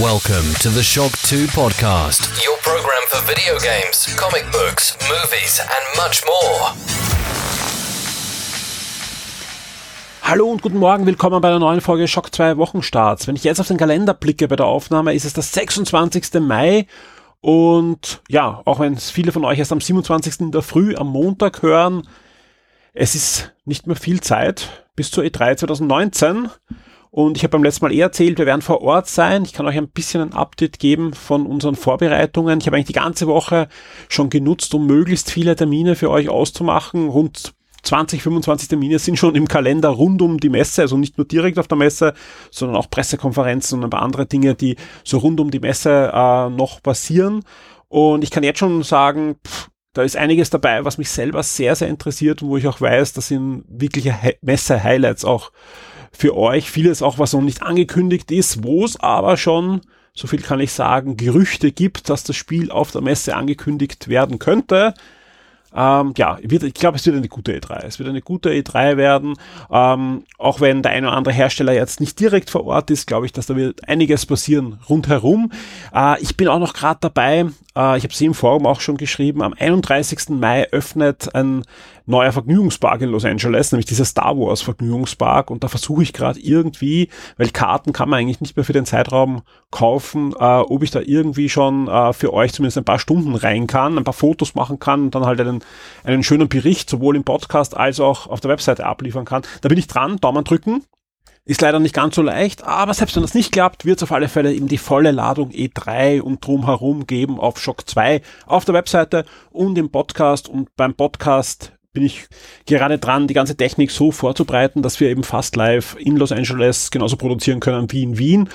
Welcome to the Shock 2 podcast, your program for video games, comic books, movies, and much more. Hallo und guten Morgen, willkommen bei einer neuen Folge Schock 2 Wochenstarts. Wenn ich jetzt auf den Kalender blicke bei der Aufnahme, ist es der 26. Mai und ja, auch wenn es viele von euch erst am 27. in der Früh am Montag hören, es ist nicht mehr viel Zeit bis zur E3 2019. Und ich habe beim letzten Mal eh erzählt, wir werden vor Ort sein. Ich kann euch ein bisschen ein Update geben von unseren Vorbereitungen. Ich habe eigentlich die ganze Woche schon genutzt, um möglichst viele Termine für euch auszumachen. Rund 20, 25 Termine sind schon im Kalender rund um die Messe, also nicht nur direkt auf der Messe, sondern auch Pressekonferenzen und ein paar andere Dinge, die so rund um die Messe äh, noch passieren. Und ich kann jetzt schon sagen, pff, da ist einiges dabei, was mich selber sehr, sehr interessiert und wo ich auch weiß, das sind wirkliche Messe-Highlights auch für euch. Vieles auch, was noch nicht angekündigt ist, wo es aber schon, so viel kann ich sagen, Gerüchte gibt, dass das Spiel auf der Messe angekündigt werden könnte. Ähm, ja, wird, ich glaube, es wird eine gute E3. Es wird eine gute E3 werden. Ähm, auch wenn der eine oder andere Hersteller jetzt nicht direkt vor Ort ist, glaube ich, dass da wird einiges passieren rundherum. Äh, ich bin auch noch gerade dabei, äh, ich habe sie im Forum auch schon geschrieben, am 31. Mai öffnet ein neuer Vergnügungspark in Los Angeles, nämlich dieser Star Wars Vergnügungspark. Und da versuche ich gerade irgendwie, weil Karten kann man eigentlich nicht mehr für den Zeitraum kaufen, äh, ob ich da irgendwie schon äh, für euch zumindest ein paar Stunden rein kann, ein paar Fotos machen kann und dann halt einen, einen schönen Bericht sowohl im Podcast als auch auf der Webseite abliefern kann. Da bin ich dran, Daumen drücken. Ist leider nicht ganz so leicht, aber selbst wenn das nicht klappt, wird es auf alle Fälle eben die volle Ladung E3 und drumherum geben auf Shock 2 auf der Webseite und im Podcast. Und beim Podcast bin ich gerade dran, die ganze Technik so vorzubereiten, dass wir eben fast live in Los Angeles genauso produzieren können wie in Wien.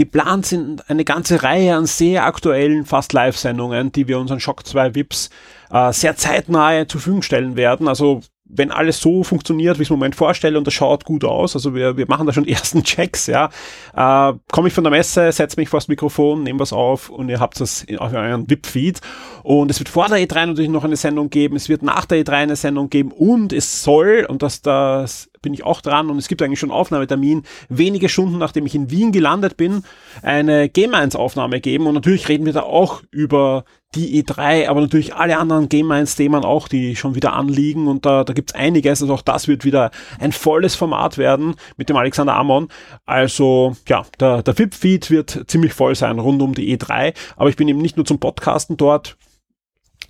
Geplant sind eine ganze Reihe an sehr aktuellen Fast Live-Sendungen, die wir unseren Shock 2 VIPs äh, sehr zeitnah zur Verfügung stellen werden. Also wenn alles so funktioniert, wie ich es im Moment vorstelle und das schaut gut aus, also wir, wir machen da schon ersten Checks, ja, äh, komme ich von der Messe, setze mich vor das Mikrofon, nehme was auf und ihr habt das auf euren VIP-Feed und es wird vor der E3 natürlich noch eine Sendung geben, es wird nach der E3 eine Sendung geben und es soll, und das, das bin ich auch dran und es gibt eigentlich schon Aufnahmetermin, wenige Stunden nachdem ich in Wien gelandet bin, eine Game 1 Aufnahme geben. Und natürlich reden wir da auch über die E3, aber natürlich alle anderen Game 1 Themen auch, die schon wieder anliegen. Und da, da gibt's einiges, also auch das wird wieder ein volles Format werden mit dem Alexander Amon. Also ja, der, der VIP-Feed wird ziemlich voll sein rund um die E3, aber ich bin eben nicht nur zum Podcasten dort,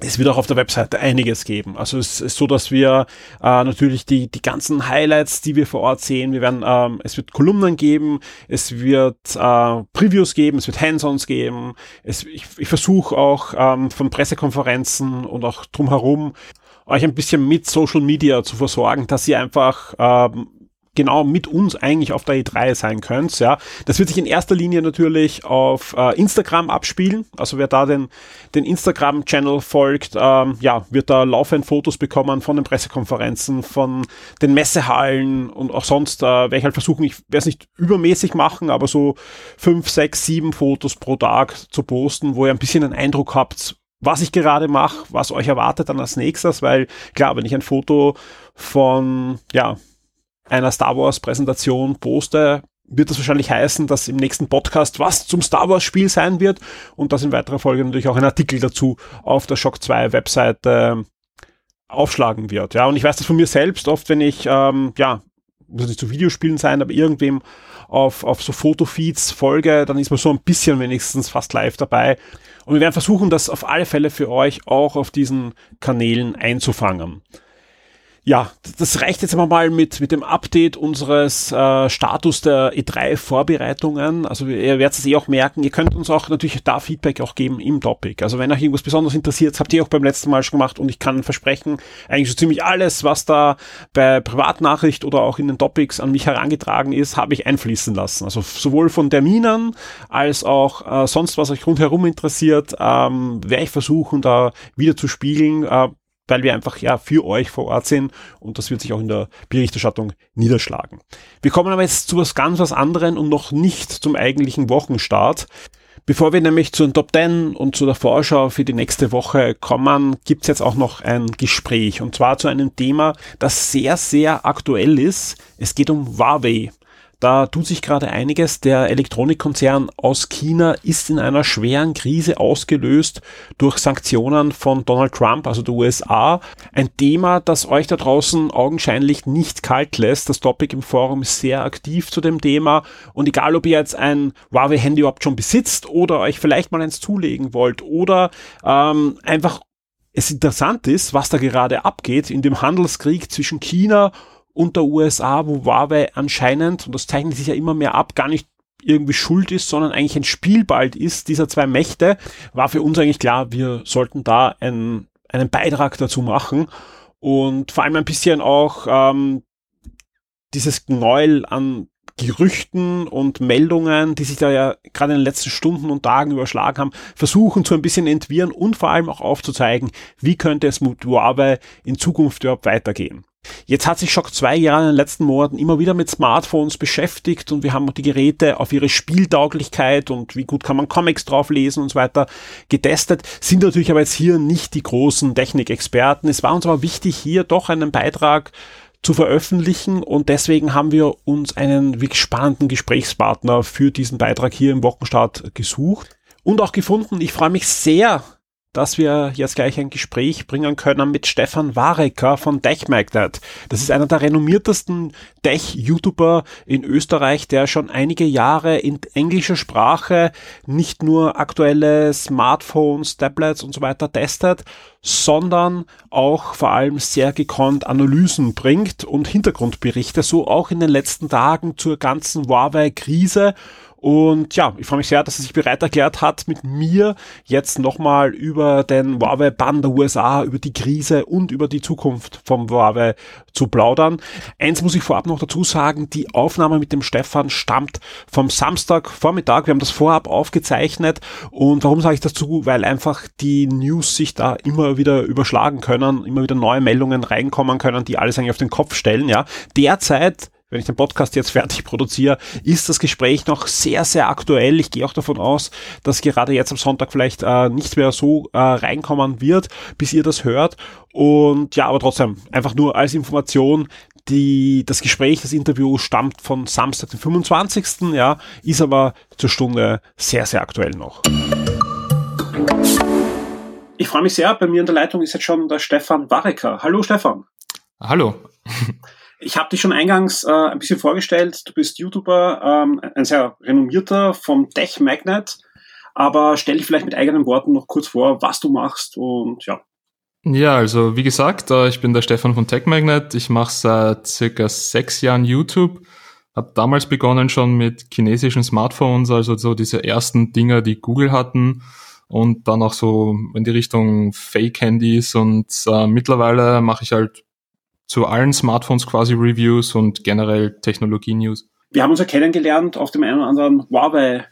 es wird auch auf der Webseite einiges geben. Also es ist so, dass wir äh, natürlich die, die ganzen Highlights, die wir vor Ort sehen, wir werden, ähm, es wird Kolumnen geben, es wird äh, Previews geben, es wird Hands-ons geben. Es, ich ich versuche auch ähm, von Pressekonferenzen und auch drumherum euch ein bisschen mit Social Media zu versorgen, dass ihr einfach ähm, genau mit uns eigentlich auf der E3 sein könnt. Ja, das wird sich in erster Linie natürlich auf äh, Instagram abspielen. Also wer da den, den Instagram-Channel folgt, ähm, ja, wird da laufend Fotos bekommen von den Pressekonferenzen, von den Messehallen und auch sonst äh, werde ich halt versuchen, ich werde es nicht übermäßig machen, aber so fünf, sechs, sieben Fotos pro Tag zu posten, wo ihr ein bisschen einen Eindruck habt, was ich gerade mache, was euch erwartet dann als nächstes, weil klar, wenn ich ein Foto von, ja, einer Star Wars Präsentation poste, wird das wahrscheinlich heißen, dass im nächsten Podcast was zum Star Wars Spiel sein wird und dass in weiterer Folge natürlich auch ein Artikel dazu auf der Shock 2 Webseite aufschlagen wird. Ja, und ich weiß das von mir selbst oft, wenn ich, ähm, ja, muss nicht zu Videospielen sein, aber irgendwem auf, auf so Fotofeeds folge, dann ist man so ein bisschen wenigstens fast live dabei. Und wir werden versuchen, das auf alle Fälle für euch auch auf diesen Kanälen einzufangen ja, das reicht jetzt aber mal mit, mit dem Update unseres äh, Status der E3-Vorbereitungen. Also ihr werdet es eh auch merken, ihr könnt uns auch natürlich da Feedback auch geben im Topic. Also wenn euch irgendwas besonders interessiert, habt ihr auch beim letzten Mal schon gemacht und ich kann versprechen, eigentlich so ziemlich alles, was da bei Privatnachricht oder auch in den Topics an mich herangetragen ist, habe ich einfließen lassen. Also sowohl von Terminen als auch äh, sonst, was euch rundherum interessiert, ähm, werde ich versuchen, da wieder zu spiegeln. Äh, weil wir einfach ja für euch vor Ort sind und das wird sich auch in der Berichterstattung niederschlagen. Wir kommen aber jetzt zu was ganz was anderem und noch nicht zum eigentlichen Wochenstart. Bevor wir nämlich zu den Top 10 und zu der Vorschau für die nächste Woche kommen, gibt's jetzt auch noch ein Gespräch und zwar zu einem Thema, das sehr, sehr aktuell ist. Es geht um Huawei. Da tut sich gerade einiges. Der Elektronikkonzern aus China ist in einer schweren Krise ausgelöst durch Sanktionen von Donald Trump, also der USA. Ein Thema, das euch da draußen augenscheinlich nicht kalt lässt. Das Topic im Forum ist sehr aktiv zu dem Thema. Und egal, ob ihr jetzt ein Huawei-Handy überhaupt schon besitzt oder euch vielleicht mal eins zulegen wollt oder ähm, einfach es interessant ist, was da gerade abgeht in dem Handelskrieg zwischen China und der USA, wo Huawei anscheinend, und das zeichnet sich ja immer mehr ab, gar nicht irgendwie schuld ist, sondern eigentlich ein Spielball ist dieser zwei Mächte, war für uns eigentlich klar, wir sollten da einen, einen Beitrag dazu machen und vor allem ein bisschen auch ähm, dieses Knäuel an Gerüchten und Meldungen, die sich da ja gerade in den letzten Stunden und Tagen überschlagen haben, versuchen zu ein bisschen entwirren und vor allem auch aufzuzeigen, wie könnte es mit Huawei in Zukunft überhaupt weitergehen. Jetzt hat sich Shock 2 ja in den letzten Monaten immer wieder mit Smartphones beschäftigt und wir haben die Geräte auf ihre Spieltauglichkeit und wie gut kann man Comics drauf lesen und so weiter getestet, sind natürlich aber jetzt hier nicht die großen Technikexperten. Es war uns aber wichtig, hier doch einen Beitrag zu veröffentlichen und deswegen haben wir uns einen wirklich spannenden Gesprächspartner für diesen Beitrag hier im Wochenstart gesucht und auch gefunden. Ich freue mich sehr, dass wir jetzt gleich ein Gespräch bringen können mit Stefan Warecker von TechMagnet. Das ist einer der renommiertesten Tech-YouTuber in Österreich, der schon einige Jahre in englischer Sprache nicht nur aktuelle Smartphones, Tablets und so weiter testet, sondern auch vor allem sehr gekonnt Analysen bringt und Hintergrundberichte, so auch in den letzten Tagen zur ganzen Huawei-Krise und ja, ich freue mich sehr, dass er sich bereit erklärt hat, mit mir jetzt nochmal über den Huawei-Bann der USA, über die Krise und über die Zukunft vom Huawei zu plaudern. Eins muss ich vorab noch dazu sagen, die Aufnahme mit dem Stefan stammt vom Samstagvormittag. Wir haben das vorab aufgezeichnet. Und warum sage ich das zu? Weil einfach die News sich da immer wieder überschlagen können, immer wieder neue Meldungen reinkommen können, die alles eigentlich auf den Kopf stellen. Ja, derzeit wenn ich den Podcast jetzt fertig produziere, ist das Gespräch noch sehr, sehr aktuell. Ich gehe auch davon aus, dass gerade jetzt am Sonntag vielleicht äh, nicht mehr so äh, reinkommen wird, bis ihr das hört. Und ja, aber trotzdem, einfach nur als Information, die, das Gespräch, das Interview stammt von Samstag, den 25. Ja, ist aber zur Stunde sehr, sehr aktuell noch. Ich freue mich sehr. Bei mir in der Leitung ist jetzt schon der Stefan Warecker. Hallo Stefan. Hallo. Ich habe dich schon eingangs äh, ein bisschen vorgestellt. Du bist YouTuber, ähm, ein sehr renommierter vom Tech Magnet. Aber stell dich vielleicht mit eigenen Worten noch kurz vor, was du machst und ja. Ja, also wie gesagt, äh, ich bin der Stefan von Tech Magnet. Ich mache seit circa sechs Jahren YouTube. Hab damals begonnen schon mit chinesischen Smartphones, also so diese ersten Dinger, die Google hatten und dann auch so in die Richtung Fake-Handys und äh, mittlerweile mache ich halt zu allen Smartphones quasi Reviews und generell Technologie-News. Wir haben uns ja kennengelernt auf dem einen oder anderen Huawei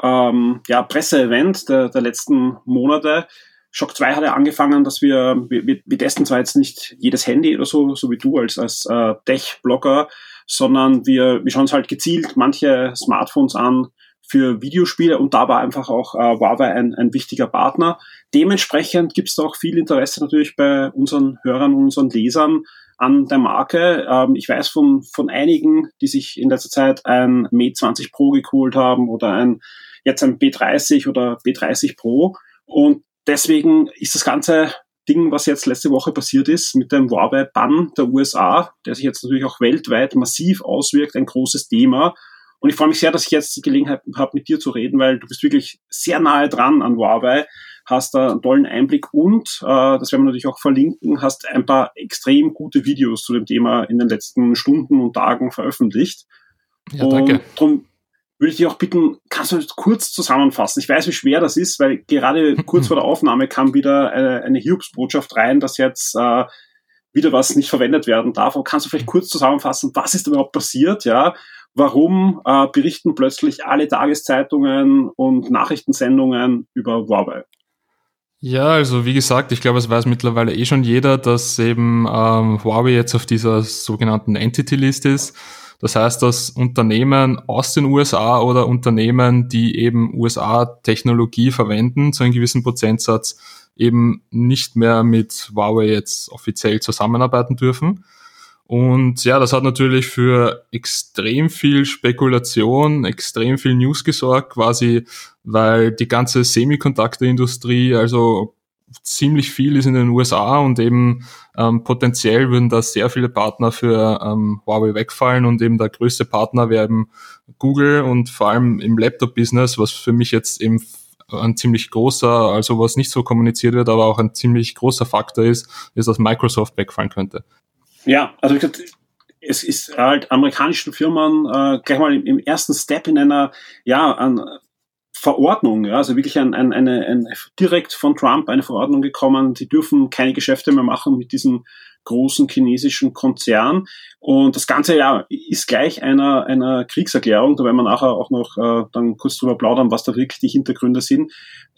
ähm, ja, Presseevent der, der letzten Monate. Shock 2 hat ja angefangen, dass wir, wir, wir testen zwar jetzt nicht jedes Handy oder so, so wie du als, als äh, Tech-Blogger, sondern wir, wir schauen uns halt gezielt manche Smartphones an für Videospiele und da war einfach auch äh, Huawei ein, ein wichtiger Partner. Dementsprechend gibt es auch viel Interesse natürlich bei unseren Hörern und unseren Lesern an der Marke. Ähm, ich weiß von, von einigen, die sich in letzter Zeit ein Mate 20 Pro geholt haben oder ein, jetzt ein B30 oder B30 Pro. Und deswegen ist das ganze Ding, was jetzt letzte Woche passiert ist mit dem Huawei-Bann der USA, der sich jetzt natürlich auch weltweit massiv auswirkt, ein großes Thema. Und ich freue mich sehr, dass ich jetzt die Gelegenheit habe, mit dir zu reden, weil du bist wirklich sehr nahe dran an Huawei hast da einen tollen Einblick und, äh, das werden wir natürlich auch verlinken, hast ein paar extrem gute Videos zu dem Thema in den letzten Stunden und Tagen veröffentlicht. Ja, danke. Und darum würde ich dich auch bitten, kannst du kurz zusammenfassen? Ich weiß, wie schwer das ist, weil gerade kurz vor der Aufnahme kam wieder eine, eine Hiobsbotschaft rein, dass jetzt äh, wieder was nicht verwendet werden darf. Und kannst du vielleicht kurz zusammenfassen, was ist überhaupt passiert? Ja, warum äh, berichten plötzlich alle Tageszeitungen und Nachrichtensendungen über Huawei? Ja, also wie gesagt, ich glaube, es weiß mittlerweile eh schon jeder, dass eben ähm, Huawei jetzt auf dieser sogenannten Entity-List ist. Das heißt, dass Unternehmen aus den USA oder Unternehmen, die eben USA-Technologie verwenden, zu einem gewissen Prozentsatz eben nicht mehr mit Huawei jetzt offiziell zusammenarbeiten dürfen. Und ja, das hat natürlich für extrem viel Spekulation, extrem viel News gesorgt, quasi, weil die ganze Semiconductor-Industrie, also ziemlich viel ist in den USA und eben ähm, potenziell würden da sehr viele Partner für ähm, Huawei wegfallen und eben der größte Partner wäre eben Google und vor allem im Laptop-Business, was für mich jetzt eben ein ziemlich großer, also was nicht so kommuniziert wird, aber auch ein ziemlich großer Faktor ist, ist, dass Microsoft wegfallen könnte. Ja, also wie gesagt, es ist halt amerikanischen Firmen äh, gleich mal im, im, ersten Step in einer, ja, an Verordnung, ja, also wirklich ein, ein, eine, ein, direkt von Trump eine Verordnung gekommen, die dürfen keine Geschäfte mehr machen mit diesem großen chinesischen Konzern. Und das Ganze ja ist gleich einer, einer Kriegserklärung. Da werden wir nachher auch noch äh, dann kurz drüber plaudern, was da wirklich die Hintergründe sind.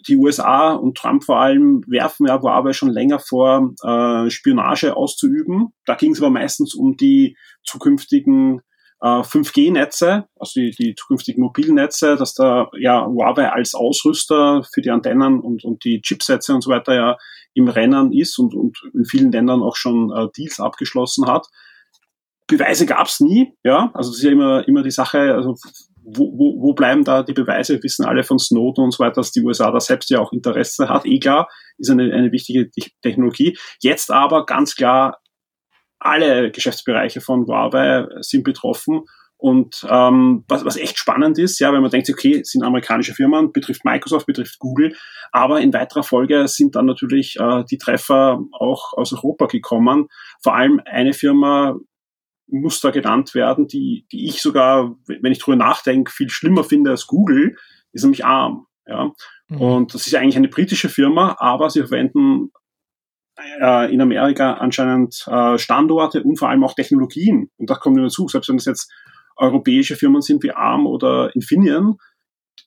Die USA und Trump vor allem werfen ja Huawei schon länger vor, äh, Spionage auszuüben. Da ging es aber meistens um die zukünftigen äh, 5G-Netze, also die, die zukünftigen Mobilnetze, dass da ja Huawei als Ausrüster für die Antennen und, und die Chipsätze und so weiter ja im Rennen ist und, und in vielen Ländern auch schon äh, Deals abgeschlossen hat. Beweise gab's nie, ja, also das ist ja immer, immer die Sache, also wo, wo, wo bleiben da die Beweise? Wir wissen alle von Snowden und so weiter, dass die USA da selbst ja auch Interesse hat. Eh klar, ist eine, eine wichtige Technologie. Jetzt aber ganz klar alle Geschäftsbereiche von Huawei sind betroffen. Und ähm, was, was echt spannend ist, ja, wenn man denkt, okay, sind amerikanische Firmen, betrifft Microsoft, betrifft Google, aber in weiterer Folge sind dann natürlich äh, die Treffer auch aus Europa gekommen. Vor allem eine Firma muss da genannt werden, die, die ich sogar, wenn ich drüber nachdenke, viel schlimmer finde als Google, ist nämlich ARM. Ja. Mhm. Und das ist eigentlich eine britische Firma, aber sie verwenden äh, in Amerika anscheinend äh, Standorte und vor allem auch Technologien. Und das kommt immer dazu, selbst wenn es jetzt europäische Firmen sind wie ARM oder Infineon,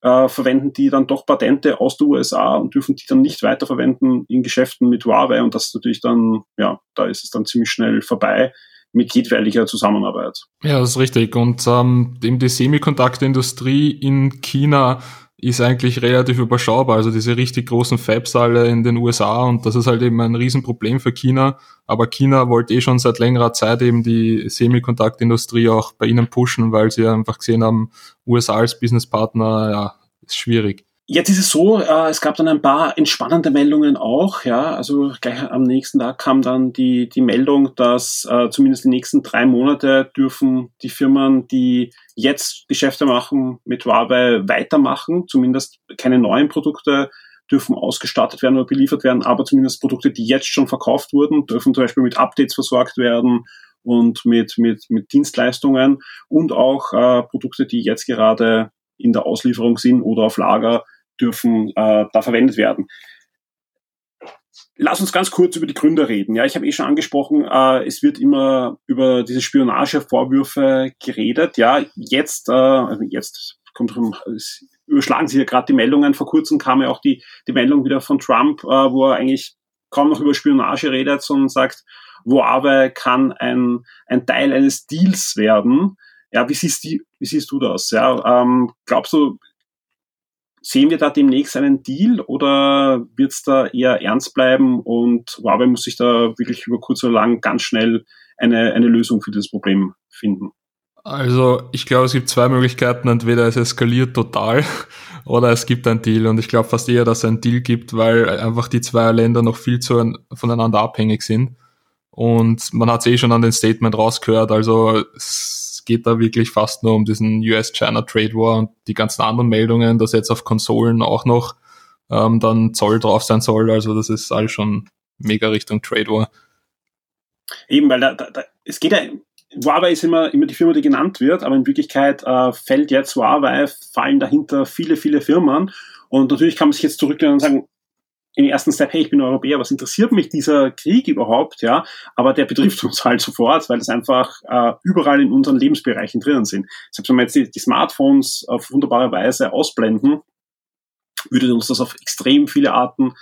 äh, verwenden die dann doch Patente aus den USA und dürfen die dann nicht weiterverwenden in Geschäften mit Huawei und das ist natürlich dann, ja, da ist es dann ziemlich schnell vorbei mit jedweiger Zusammenarbeit. Ja, das ist richtig. Und ähm, eben die Semikontaktindustrie in China ist eigentlich relativ überschaubar. Also diese richtig großen Fabs alle in den USA und das ist halt eben ein Riesenproblem für China. Aber China wollte eh schon seit längerer Zeit eben die Semikontaktindustrie auch bei ihnen pushen, weil sie einfach gesehen haben, USA als Businesspartner, ja, ist schwierig. Jetzt ist es so, äh, es gab dann ein paar entspannende Meldungen auch, ja, also gleich am nächsten Tag kam dann die, die Meldung, dass äh, zumindest die nächsten drei Monate dürfen die Firmen, die jetzt Geschäfte machen mit Huawei, weitermachen, zumindest keine neuen Produkte dürfen ausgestattet werden oder beliefert werden, aber zumindest Produkte, die jetzt schon verkauft wurden, dürfen zum Beispiel mit Updates versorgt werden und mit, mit, mit Dienstleistungen und auch äh, Produkte, die jetzt gerade in der Auslieferung sind oder auf Lager, dürfen äh, da verwendet werden. Lass uns ganz kurz über die Gründer reden. Ja, ich habe eh schon angesprochen, äh, es wird immer über diese Spionagevorwürfe geredet. Ja, jetzt, äh, also jetzt kommt es überschlagen sich ja gerade die Meldungen. Vor kurzem kam ja auch die, die Meldung wieder von Trump, äh, wo er eigentlich kaum noch über Spionage redet, sondern sagt, Huawei kann ein, ein Teil eines Deals werden. Ja, wie siehst, die, wie siehst du das? Ja, ähm, glaubst du, Sehen wir da demnächst einen Deal oder wird es da eher ernst bleiben und Huawei muss sich da wirklich über kurz oder lang ganz schnell eine, eine Lösung für dieses Problem finden? Also ich glaube, es gibt zwei Möglichkeiten. Entweder es eskaliert total oder es gibt ein Deal. Und ich glaube fast eher, dass es ein Deal gibt, weil einfach die zwei Länder noch viel zu voneinander abhängig sind. Und man hat es eh schon an den Statement rausgehört. Also es geht da wirklich fast nur um diesen US-China-Trade War und die ganzen anderen Meldungen, dass jetzt auf Konsolen auch noch ähm, dann Zoll drauf sein soll. Also das ist alles schon mega Richtung Trade War. Eben, weil da, da, da es geht ja, Huawei ist immer, immer die Firma, die genannt wird, aber in Wirklichkeit äh, fällt jetzt Huawei, fallen dahinter viele, viele Firmen. Und natürlich kann man sich jetzt zurücklehnen und sagen, im ersten Step, hey, ich bin Europäer, was interessiert mich dieser Krieg überhaupt, ja? Aber der betrifft uns halt sofort, weil es einfach äh, überall in unseren Lebensbereichen drinnen sind. Selbst wenn wir jetzt die, die Smartphones auf wunderbare Weise ausblenden, würde uns das auf extrem viele Arten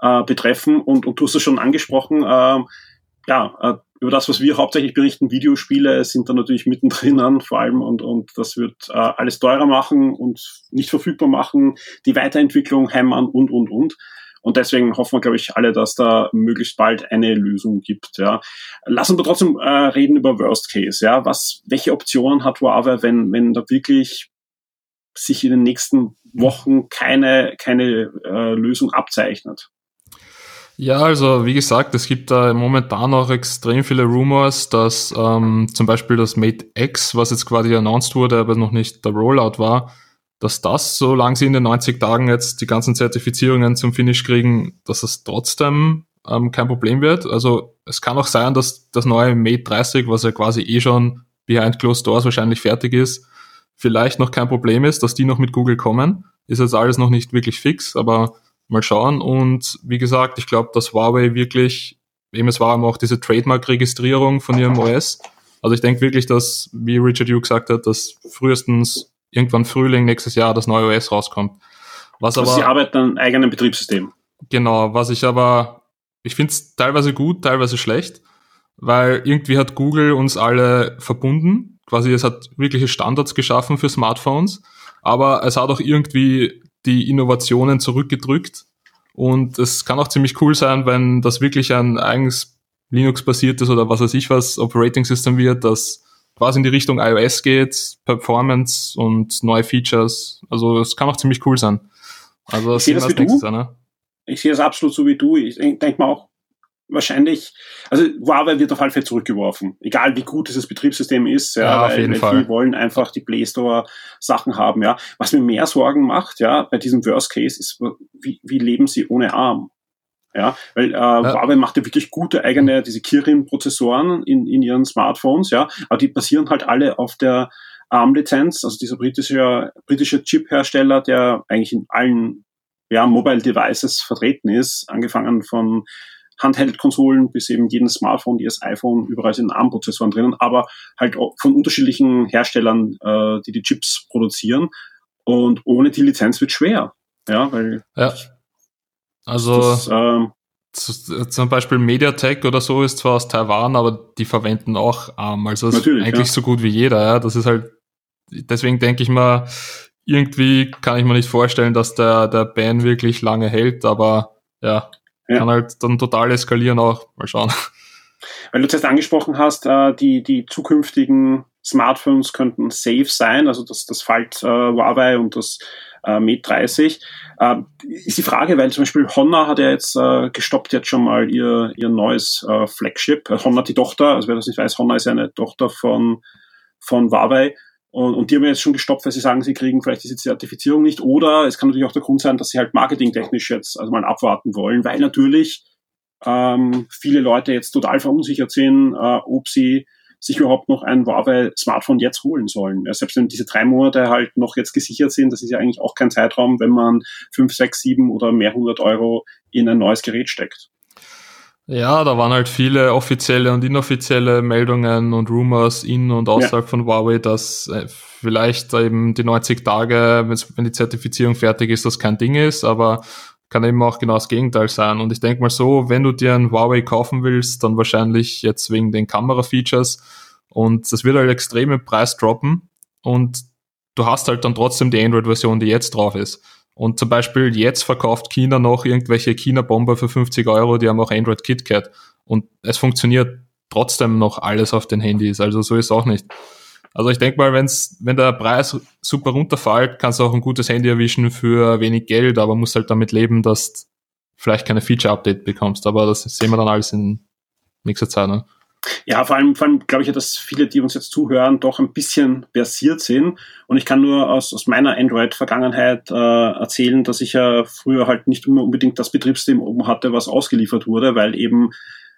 äh, betreffen. Und, und du hast es schon angesprochen, äh, ja, äh, über das, was wir hauptsächlich berichten, Videospiele sind da natürlich mittendrin an, vor allem, und, und das wird äh, alles teurer machen und nicht verfügbar machen, die Weiterentwicklung hämmern und, und, und. Und deswegen hoffen wir, glaube ich, alle, dass da möglichst bald eine Lösung gibt. Ja. Lass uns aber trotzdem äh, reden über Worst Case. Ja. Was, welche Optionen hat Huawei, wenn, wenn da wirklich sich in den nächsten Wochen keine, keine äh, Lösung abzeichnet? Ja, also wie gesagt, es gibt da momentan auch extrem viele Rumors, dass ähm, zum Beispiel das Mate X, was jetzt quasi announced wurde, aber noch nicht der Rollout war, dass das, solange sie in den 90 Tagen jetzt die ganzen Zertifizierungen zum Finish kriegen, dass das trotzdem ähm, kein Problem wird. Also es kann auch sein, dass das neue Mate 30, was ja quasi eh schon behind closed doors wahrscheinlich fertig ist, vielleicht noch kein Problem ist, dass die noch mit Google kommen. Ist jetzt alles noch nicht wirklich fix, aber mal schauen. Und wie gesagt, ich glaube, dass Huawei wirklich, eben es war auch diese Trademark-Registrierung von ihrem OS. Also ich denke wirklich, dass, wie Richard Yu gesagt hat, dass frühestens irgendwann Frühling nächstes Jahr das neue OS rauskommt. Was also aber, sie arbeiten an einem eigenen Betriebssystem. Genau, was ich aber, ich finde es teilweise gut, teilweise schlecht, weil irgendwie hat Google uns alle verbunden. Quasi, es hat wirkliche Standards geschaffen für Smartphones, aber es hat auch irgendwie die Innovationen zurückgedrückt. Und es kann auch ziemlich cool sein, wenn das wirklich ein eigens Linux-basiertes oder was weiß ich was Operating System wird, das quasi in die Richtung iOS geht, Performance und neue Features. Also es kann auch ziemlich cool sein. Also ich sehe das wie du. Sein, ne? Ich sehe das absolut so wie du. Ich denke mal auch, wahrscheinlich, also Huawei wird auf alle Fälle zurückgeworfen. Egal wie gut dieses Betriebssystem ist, ja, ja weil, weil die wollen einfach die Play Store Sachen haben, ja. Was mir mehr Sorgen macht, ja, bei diesem Worst Case ist, wie, wie leben sie ohne ARM? Ja, weil äh, ja. Huawei macht ja wirklich gute eigene, diese Kirin-Prozessoren in, in ihren Smartphones, ja, aber die basieren halt alle auf der ARM-Lizenz, also dieser britische, britische Chip-Hersteller, der eigentlich in allen ja, Mobile Devices vertreten ist, angefangen von Handheld-Konsolen bis eben jedes Smartphone, jedes iPhone, überall sind ARM-Prozessoren drinnen, aber halt von unterschiedlichen Herstellern, äh, die die Chips produzieren. Und ohne die Lizenz wird schwer. Ja, weil. Ja. Also. Das, ähm, zum Beispiel MediaTek oder so ist zwar aus Taiwan, aber die verwenden auch ARM. Also ist eigentlich ja. so gut wie jeder. Ja. Das ist halt, deswegen denke ich mal, irgendwie kann ich mir nicht vorstellen, dass der, der Ban wirklich lange hält, aber ja, ja. Kann halt dann total eskalieren auch. Mal schauen. Weil du zuerst angesprochen hast, äh, die, die zukünftigen Smartphones könnten safe sein, also das, das Falt äh, Huawei und das äh, Mate 30. Äh, ist die Frage, weil zum Beispiel Honor hat ja jetzt äh, gestoppt jetzt schon mal ihr, ihr neues äh, Flagship. Honor die Tochter, also wer das nicht weiß, Honor ist ja eine Tochter von, von Huawei und, und die haben jetzt schon gestoppt, weil sie sagen, sie kriegen vielleicht diese Zertifizierung nicht. Oder es kann natürlich auch der Grund sein, dass sie halt marketingtechnisch jetzt also mal abwarten wollen, weil natürlich ähm, viele Leute jetzt total verunsichert sind, äh, ob sie sich überhaupt noch ein Huawei-Smartphone jetzt holen sollen. Ja, selbst wenn diese drei Monate halt noch jetzt gesichert sind, das ist ja eigentlich auch kein Zeitraum, wenn man fünf, sechs, sieben oder mehr hundert Euro in ein neues Gerät steckt. Ja, da waren halt viele offizielle und inoffizielle Meldungen und Rumors in und außerhalb ja. von Huawei, dass äh, vielleicht eben die 90 Tage, wenn die Zertifizierung fertig ist, das kein Ding ist, aber kann eben auch genau das Gegenteil sein. Und ich denke mal so, wenn du dir ein Huawei kaufen willst, dann wahrscheinlich jetzt wegen den Kamera-Features und das wird halt extrem im Preis droppen und du hast halt dann trotzdem die Android-Version, die jetzt drauf ist. Und zum Beispiel jetzt verkauft China noch irgendwelche China-Bomber für 50 Euro, die haben auch Android KitKat. Und es funktioniert trotzdem noch alles auf den Handys. Also so ist es auch nicht. Also ich denke mal, wenn's, wenn der Preis super runterfällt, kannst du auch ein gutes Handy erwischen für wenig Geld, aber musst halt damit leben, dass vielleicht keine Feature-Update bekommst. Aber das sehen wir dann alles in nächster Zeit. Ne? Ja, vor allem, vor allem glaube ich ja, dass viele, die uns jetzt zuhören, doch ein bisschen versiert sind. Und ich kann nur aus, aus meiner Android-Vergangenheit äh, erzählen, dass ich ja früher halt nicht immer unbedingt das Betriebssystem oben hatte, was ausgeliefert wurde, weil eben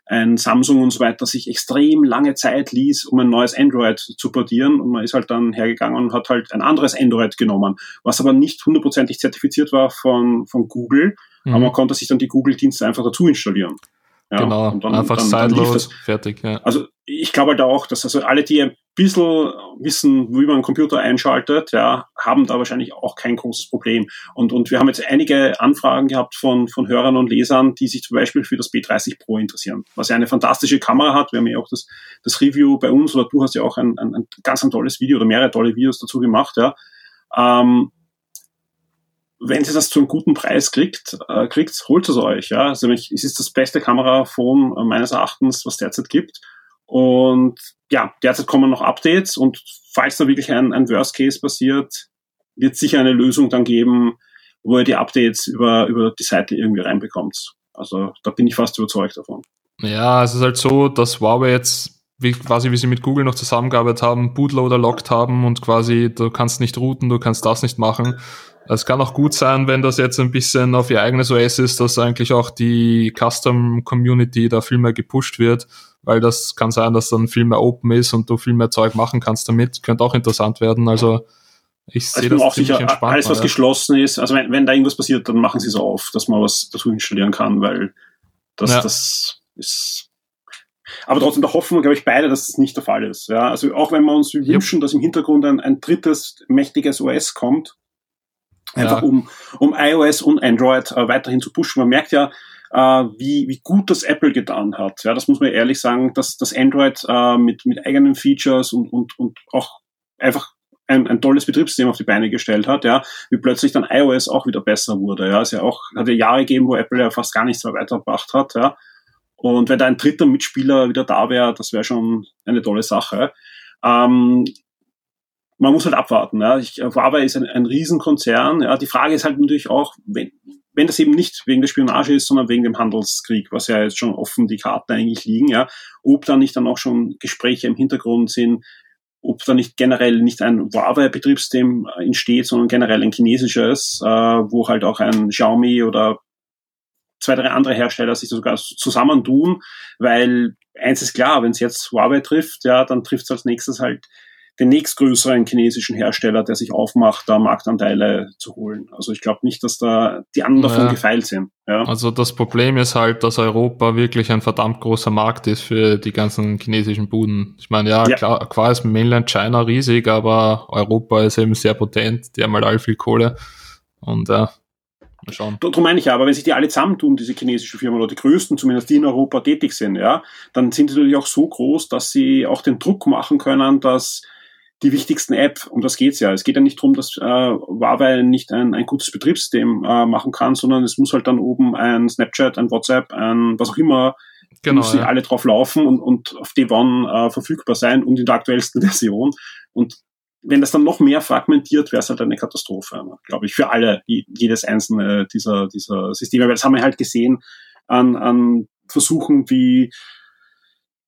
ein Samsung und so weiter sich extrem lange Zeit ließ, um ein neues Android zu portieren. Und man ist halt dann hergegangen und hat halt ein anderes Android genommen, was aber nicht hundertprozentig zertifiziert war von, von Google. Mhm. Aber man konnte sich dann die Google-Dienste einfach dazu installieren. Ja, genau, dann, einfach dann, Sideload, fertig. Ja. Also ich glaube halt auch, dass also alle, die ein bisschen wissen, wie man einen Computer einschaltet, ja, haben da wahrscheinlich auch kein großes Problem. Und, und wir haben jetzt einige Anfragen gehabt von, von Hörern und Lesern, die sich zum Beispiel für das B30 Pro interessieren, was ja eine fantastische Kamera hat. Wir haben ja auch das, das Review bei uns, oder du hast ja auch ein, ein, ein ganz ein tolles Video oder mehrere tolle Videos dazu gemacht, ja. Ähm, wenn ihr das zu einem guten Preis kriegt, äh, kriegt, holt es euch. Ja? Also es ist das beste Kameraphone äh, meines Erachtens, was derzeit gibt. Und ja, derzeit kommen noch Updates und falls da wirklich ein, ein Worst Case passiert, wird sicher eine Lösung dann geben, wo ihr die Updates über, über die Seite irgendwie reinbekommt. Also da bin ich fast überzeugt davon. Ja, es ist halt so, dass Huawei jetzt wie, quasi wie sie mit Google noch zusammengearbeitet haben, Bootloader lockt haben und quasi du kannst nicht routen, du kannst das nicht machen. Es kann auch gut sein, wenn das jetzt ein bisschen auf ihr eigenes OS ist, dass eigentlich auch die Custom Community da viel mehr gepusht wird, weil das kann sein, dass dann viel mehr open ist und du viel mehr Zeug machen kannst damit. Könnte auch interessant werden. Also ich sehe also das auch sicher, entspannt. Alles, was ja. geschlossen ist, also wenn, wenn da irgendwas passiert, dann machen sie es auf, dass man was dazu installieren kann, weil das, ja. das ist aber trotzdem, da hoffen wir, glaube ich, beide, dass das nicht der Fall ist. Ja, also auch wenn wir uns wünschen, dass im Hintergrund ein, ein drittes mächtiges OS kommt, einfach ja. um, um iOS und Android äh, weiterhin zu pushen. Man merkt ja, äh, wie, wie gut das Apple getan hat. Ja, das muss man ehrlich sagen, dass das Android äh, mit, mit eigenen Features und, und, und auch einfach ein, ein tolles Betriebssystem auf die Beine gestellt hat, ja, wie plötzlich dann iOS auch wieder besser wurde. Ja, es ja auch, hat ja Jahre gegeben, wo Apple ja fast gar nichts mehr weitergebracht hat, ja. Und wenn da ein dritter Mitspieler wieder da wäre, das wäre schon eine tolle Sache. Ähm, man muss halt abwarten. Ja. Ich, Huawei ist ein, ein Riesenkonzern. Ja. Die Frage ist halt natürlich auch, wenn, wenn das eben nicht wegen der Spionage ist, sondern wegen dem Handelskrieg, was ja jetzt schon offen die Karten eigentlich liegen, ja, ob da nicht dann auch schon Gespräche im Hintergrund sind, ob da nicht generell nicht ein Huawei-Betriebssystem entsteht, sondern generell ein chinesisches, äh, wo halt auch ein Xiaomi oder zwei, drei andere Hersteller sich sogar zusammentun, weil eins ist klar, wenn es jetzt Huawei trifft, ja, dann trifft es als nächstes halt den nächstgrößeren chinesischen Hersteller, der sich aufmacht, da Marktanteile zu holen. Also ich glaube nicht, dass da die anderen davon gefeilt sind. Ja. Also das Problem ist halt, dass Europa wirklich ein verdammt großer Markt ist für die ganzen chinesischen Buden. Ich meine, ja, ja. klar, klar ist Mainland China riesig, aber Europa ist eben sehr potent, die haben halt all viel Kohle. Und ja, schauen. Darum meine ich ja, aber wenn sich die alle zusammentun, diese chinesischen Firmen oder die größten, zumindest die in Europa tätig sind, ja, dann sind sie natürlich auch so groß, dass sie auch den Druck machen können, dass die wichtigsten App, um das geht's ja. Es geht ja nicht darum, dass äh, Huawei nicht ein, ein gutes Betriebssystem äh, machen kann, sondern es muss halt dann oben ein Snapchat, ein WhatsApp, ein was auch immer, genau, müssen ja. alle drauf laufen und, und auf d One äh, verfügbar sein und in der aktuellsten Version. Und wenn das dann noch mehr fragmentiert, wäre es halt eine Katastrophe, glaube ich, für alle, jedes einzelne dieser, dieser Systeme. Weil das haben wir halt gesehen an, an Versuchen wie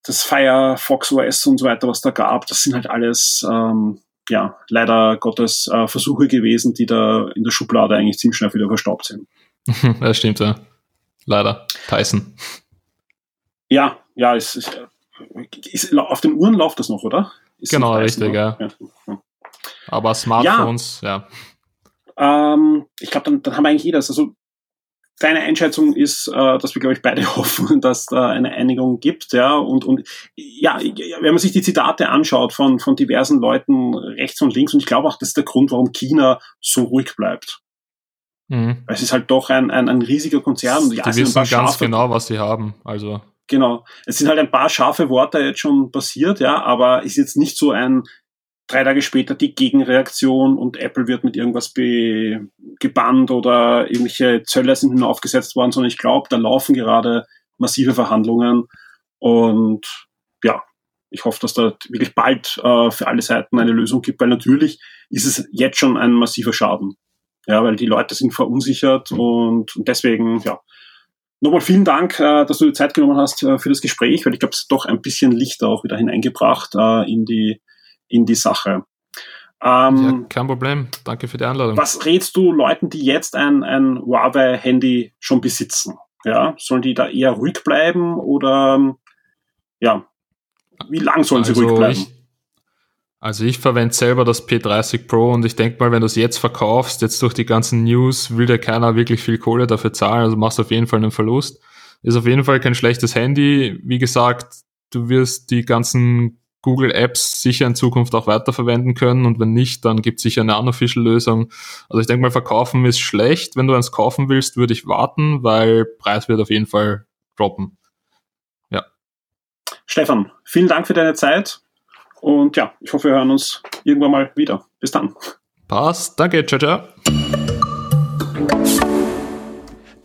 das Firefox OS und so weiter, was da gab. Das sind halt alles, ähm, ja, leider Gottes äh, Versuche gewesen, die da in der Schublade eigentlich ziemlich schnell wieder verstaubt sind. das stimmt, ja. Leider. Tyson. Ja, ja, es ist, ist, auf den Uhren läuft das noch, oder? Ist genau, richtig, ja. ja. Aber Smartphones, ja. ja. Ähm, ich glaube, dann, dann haben wir eigentlich jedes. Also deine Einschätzung ist, äh, dass wir, glaube ich, beide hoffen, dass da eine Einigung gibt, ja. Und, und ja, wenn man sich die Zitate anschaut von, von diversen Leuten rechts und links, und ich glaube auch, das ist der Grund, warum China so ruhig bleibt. Mhm. Es ist halt doch ein, ein, ein riesiger Konzern. Und ja, die wissen ganz scharfe, genau, was sie haben. Also. Genau. Es sind halt ein paar scharfe Worte jetzt schon passiert, ja, aber ist jetzt nicht so ein, drei Tage später die Gegenreaktion und Apple wird mit irgendwas be gebannt oder irgendwelche Zölle sind hinaufgesetzt worden, sondern ich glaube, da laufen gerade massive Verhandlungen und ja, ich hoffe, dass da wirklich bald äh, für alle Seiten eine Lösung gibt, weil natürlich ist es jetzt schon ein massiver Schaden. Ja, weil die Leute sind verunsichert und, und deswegen, ja. Nochmal vielen Dank, äh, dass du die Zeit genommen hast äh, für das Gespräch, weil ich glaube, es hat doch ein bisschen Licht auch wieder hineingebracht äh, in die in die Sache. Ähm, ja, kein Problem. Danke für die Einladung. Was rätst du Leuten, die jetzt ein, ein Huawei-Handy schon besitzen? Ja, sollen die da eher ruhig bleiben oder ja, wie lang sollen sie also ruhig bleiben? Ich, also ich verwende selber das P30 Pro und ich denke mal, wenn du es jetzt verkaufst, jetzt durch die ganzen News, will dir keiner wirklich viel Kohle dafür zahlen, also machst du auf jeden Fall einen Verlust. Ist auf jeden Fall kein schlechtes Handy. Wie gesagt, du wirst die ganzen Google Apps sicher in Zukunft auch weiterverwenden können und wenn nicht, dann gibt es sicher eine unofficial Lösung. Also ich denke mal, verkaufen ist schlecht. Wenn du eins kaufen willst, würde ich warten, weil Preis wird auf jeden Fall droppen. Ja. Stefan, vielen Dank für deine Zeit und ja, ich hoffe, wir hören uns irgendwann mal wieder. Bis dann. Passt. Danke. Ciao, ciao.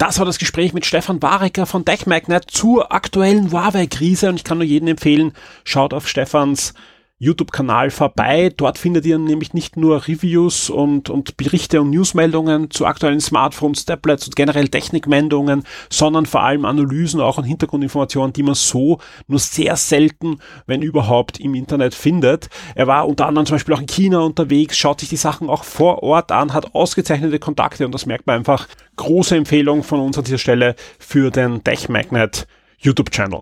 Das war das Gespräch mit Stefan Warecker von DeckMagnet zur aktuellen Huawei-Krise. Und ich kann nur jedem empfehlen, schaut auf Stefans YouTube-Kanal vorbei. Dort findet ihr nämlich nicht nur Reviews und, und Berichte und Newsmeldungen zu aktuellen Smartphones, Tablets und generell Technikmeldungen, sondern vor allem Analysen auch und Hintergrundinformationen, die man so nur sehr selten, wenn überhaupt, im Internet findet. Er war unter anderem zum Beispiel auch in China unterwegs, schaut sich die Sachen auch vor Ort an, hat ausgezeichnete Kontakte und das merkt man einfach. Große Empfehlung von uns an dieser Stelle für den Tech Magnet YouTube-Channel.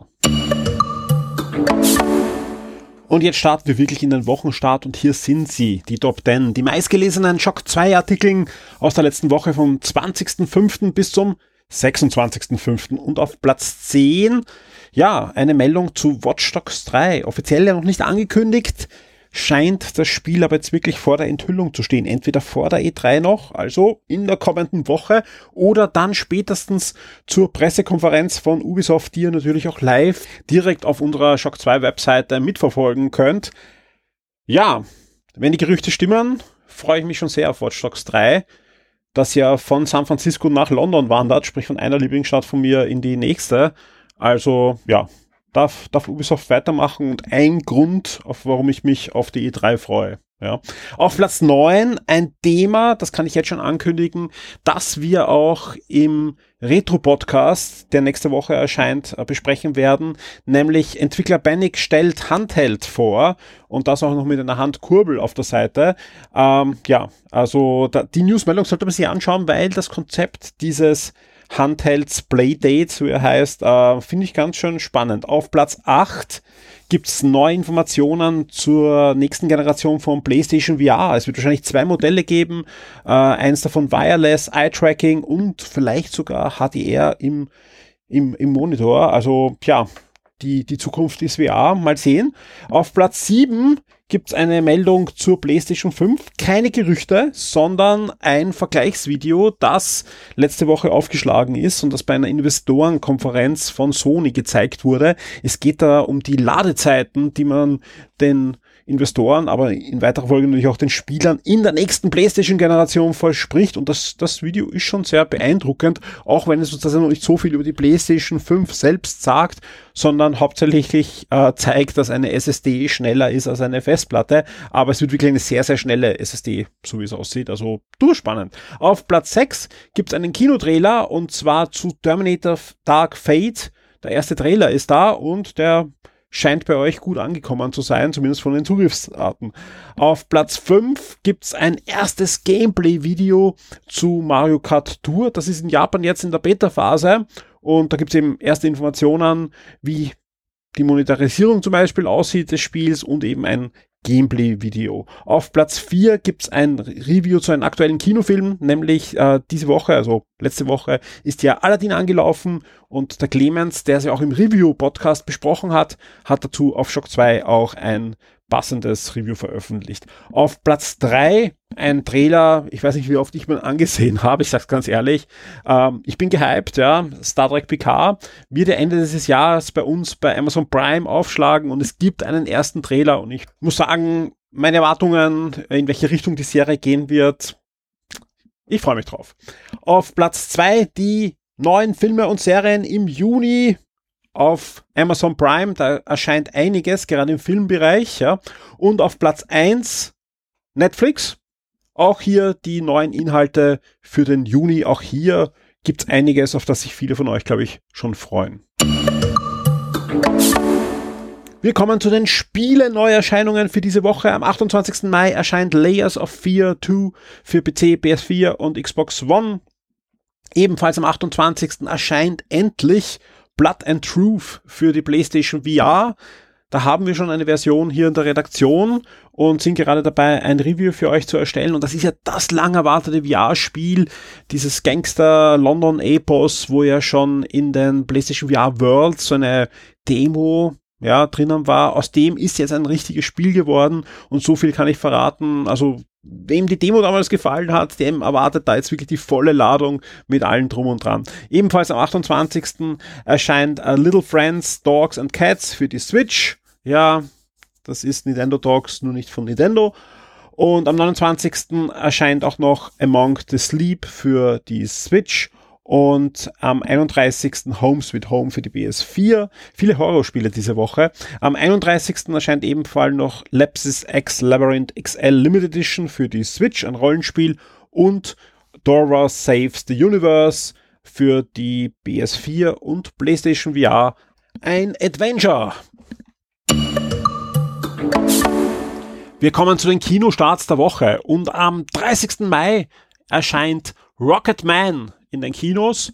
Und jetzt starten wir wirklich in den Wochenstart und hier sind sie, die Top 10. Die meistgelesenen Shock 2 Artikeln aus der letzten Woche vom 20.05. bis zum 26.05. Und auf Platz 10, ja, eine Meldung zu Watch Dogs 3. Offiziell ja noch nicht angekündigt scheint das Spiel aber jetzt wirklich vor der Enthüllung zu stehen. Entweder vor der E3 noch, also in der kommenden Woche, oder dann spätestens zur Pressekonferenz von Ubisoft, die ihr natürlich auch live direkt auf unserer Shock 2 Webseite mitverfolgen könnt. Ja, wenn die Gerüchte stimmen, freue ich mich schon sehr auf Watch Dogs 3, das ja von San Francisco nach London wandert, sprich von einer Lieblingsstadt von mir in die nächste. Also ja, darf, darf Ubisoft weitermachen und ein Grund, auf warum ich mich auf die E3 freue. Ja. Auf Platz 9 ein Thema, das kann ich jetzt schon ankündigen, dass wir auch im Retro-Podcast, der nächste Woche erscheint, äh, besprechen werden, nämlich Entwickler Panic stellt Handheld vor und das auch noch mit einer Handkurbel auf der Seite. Ähm, ja, also da, die Newsmeldung sollte man sich anschauen, weil das Konzept dieses Handhelds Playdates, so er heißt, äh, finde ich ganz schön spannend. Auf Platz 8 gibt es neue Informationen zur nächsten Generation von PlayStation VR. Es wird wahrscheinlich zwei Modelle geben, äh, eins davon Wireless, Eye-Tracking und vielleicht sogar HDR im, im, im Monitor. Also ja, die, die Zukunft ist VR, mal sehen. Auf Platz 7 gibt es eine Meldung zur PlayStation 5. Keine Gerüchte, sondern ein Vergleichsvideo, das letzte Woche aufgeschlagen ist und das bei einer Investorenkonferenz von Sony gezeigt wurde. Es geht da um die Ladezeiten, die man den Investoren, aber in weiterer Folge natürlich auch den Spielern in der nächsten PlayStation-Generation verspricht. Und das, das Video ist schon sehr beeindruckend, auch wenn es sozusagen noch nicht so viel über die PlayStation 5 selbst sagt, sondern hauptsächlich äh, zeigt, dass eine SSD schneller ist als eine Festplatte. Aber es wird wirklich eine sehr, sehr schnelle SSD, so wie es aussieht. Also durchspannend. Auf Platz 6 gibt es einen Kinotrailer und zwar zu Terminator Dark Fate. Der erste Trailer ist da und der scheint bei euch gut angekommen zu sein, zumindest von den Zugriffsarten. Auf Platz 5 gibt's ein erstes Gameplay-Video zu Mario Kart Tour. Das ist in Japan jetzt in der Beta-Phase und da gibt's eben erste Informationen, wie die Monetarisierung zum Beispiel aussieht des Spiels und eben ein Gameplay-Video. Auf Platz 4 gibt's ein Review zu einem aktuellen Kinofilm, nämlich äh, diese Woche, also letzte Woche, ist ja Aladdin angelaufen und der Clemens, der sie auch im Review-Podcast besprochen hat, hat dazu auf Shock 2 auch ein passendes Review veröffentlicht. Auf Platz drei ein Trailer, ich weiß nicht, wie oft ich mir angesehen habe, ich sag's ganz ehrlich. Ähm, ich bin gehypt, ja. Star Trek PK wird ja Ende dieses Jahres bei uns bei Amazon Prime aufschlagen und es gibt einen ersten Trailer und ich muss sagen, meine Erwartungen, in welche Richtung die Serie gehen wird, ich freue mich drauf. Auf Platz zwei die neuen Filme und Serien im Juni auf Amazon Prime, da erscheint einiges, gerade im Filmbereich, ja. Und auf Platz 1 Netflix. Auch hier die neuen Inhalte für den Juni. Auch hier gibt es einiges, auf das sich viele von euch, glaube ich, schon freuen. Wir kommen zu den Spiele-Neuerscheinungen für diese Woche. Am 28. Mai erscheint Layers of Fear 2 für PC, PS4 und Xbox One. Ebenfalls am 28. erscheint endlich Blood and Truth für die PlayStation VR. Da haben wir schon eine Version hier in der Redaktion und sind gerade dabei, ein Review für euch zu erstellen. Und das ist ja das lang erwartete VR-Spiel, dieses Gangster London Epos, wo ja schon in den PlayStation VR Worlds so eine Demo ja, drinnen war. Aus dem ist jetzt ein richtiges Spiel geworden und so viel kann ich verraten. Also wem die Demo damals gefallen hat, dem erwartet da jetzt wirklich die volle Ladung mit allen drum und dran. Ebenfalls am 28. erscheint uh, Little Friends, Dogs and Cats für die Switch. Ja, das ist Nintendo Dogs, nur nicht von Nintendo. Und am 29. erscheint auch noch Among the Sleep für die Switch. Und am 31. Home Sweet Home für die PS4. Viele Horrorspiele diese Woche. Am 31. erscheint ebenfalls noch Lepsis X Labyrinth XL Limited Edition für die Switch, ein Rollenspiel und Dora Saves the Universe für die PS4 und PlayStation VR ein Adventure. Wir kommen zu den Kinostarts der Woche und am 30. Mai erscheint Rocket Man in den Kinos.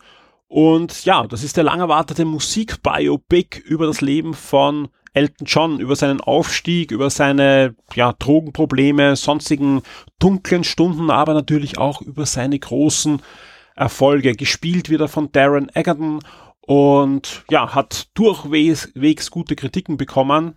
Und ja, das ist der lang erwartete Musikbiopic über das Leben von Elton John, über seinen Aufstieg, über seine ja, Drogenprobleme, sonstigen dunklen Stunden, aber natürlich auch über seine großen Erfolge. Gespielt wieder von Darren Egerton und ja, hat durchwegs gute Kritiken bekommen.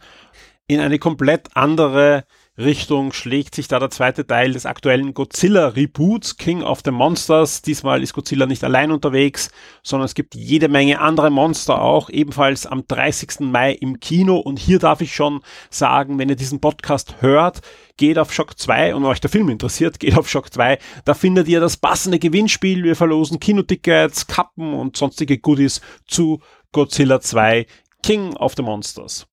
In eine komplett andere Richtung schlägt sich da der zweite Teil des aktuellen Godzilla-Reboots, King of the Monsters. Diesmal ist Godzilla nicht allein unterwegs, sondern es gibt jede Menge andere Monster auch, ebenfalls am 30. Mai im Kino. Und hier darf ich schon sagen, wenn ihr diesen Podcast hört, geht auf Shock 2 und euch der Film interessiert, geht auf Shock 2. Da findet ihr das passende Gewinnspiel. Wir verlosen Kinotickets, Kappen und sonstige Goodies zu Godzilla 2, King of the Monsters.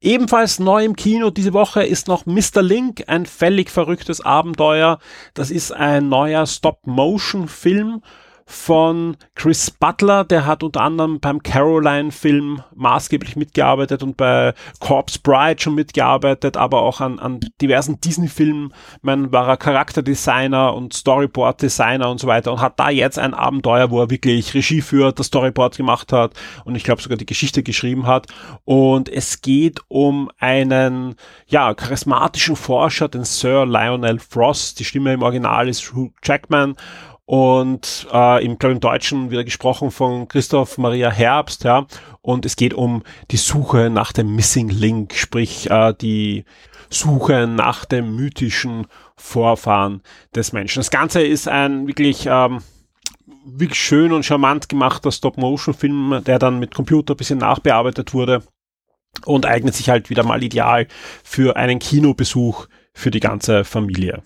Ebenfalls neu im Kino diese Woche ist noch Mr. Link, ein völlig verrücktes Abenteuer. Das ist ein neuer Stop-Motion-Film von Chris Butler, der hat unter anderem beim Caroline-Film maßgeblich mitgearbeitet und bei Corpse Bride schon mitgearbeitet, aber auch an, an diversen Disney-Filmen. Man war er Charakterdesigner und Storyboard-Designer und so weiter und hat da jetzt ein Abenteuer, wo er wirklich Regie führt, das Storyboard gemacht hat und ich glaube sogar die Geschichte geschrieben hat. Und es geht um einen, ja, charismatischen Forscher, den Sir Lionel Frost. Die Stimme im Original ist Hugh Jackman und äh, im, glaube im Deutschen wieder gesprochen von Christoph Maria Herbst, ja, und es geht um die Suche nach dem Missing Link, sprich äh, die Suche nach dem mythischen Vorfahren des Menschen. Das Ganze ist ein wirklich ähm, wirklich schön und charmant gemachter Stop-Motion-Film, der dann mit Computer ein bisschen nachbearbeitet wurde und eignet sich halt wieder mal ideal für einen Kinobesuch für die ganze Familie.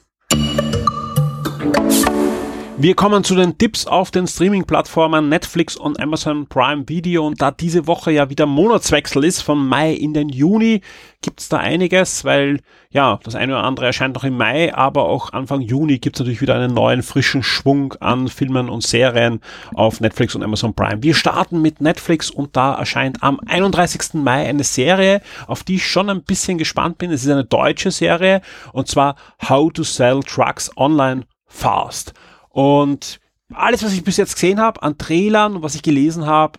Wir kommen zu den Tipps auf den Streaming-Plattformen Netflix und Amazon Prime Video und da diese Woche ja wieder Monatswechsel ist, von Mai in den Juni, gibt's da einiges, weil ja, das eine oder andere erscheint noch im Mai, aber auch Anfang Juni gibt's natürlich wieder einen neuen frischen Schwung an Filmen und Serien auf Netflix und Amazon Prime. Wir starten mit Netflix und da erscheint am 31. Mai eine Serie, auf die ich schon ein bisschen gespannt bin. Es ist eine deutsche Serie und zwar How to Sell Trucks Online Fast. Und alles, was ich bis jetzt gesehen habe an Trailern und was ich gelesen habe,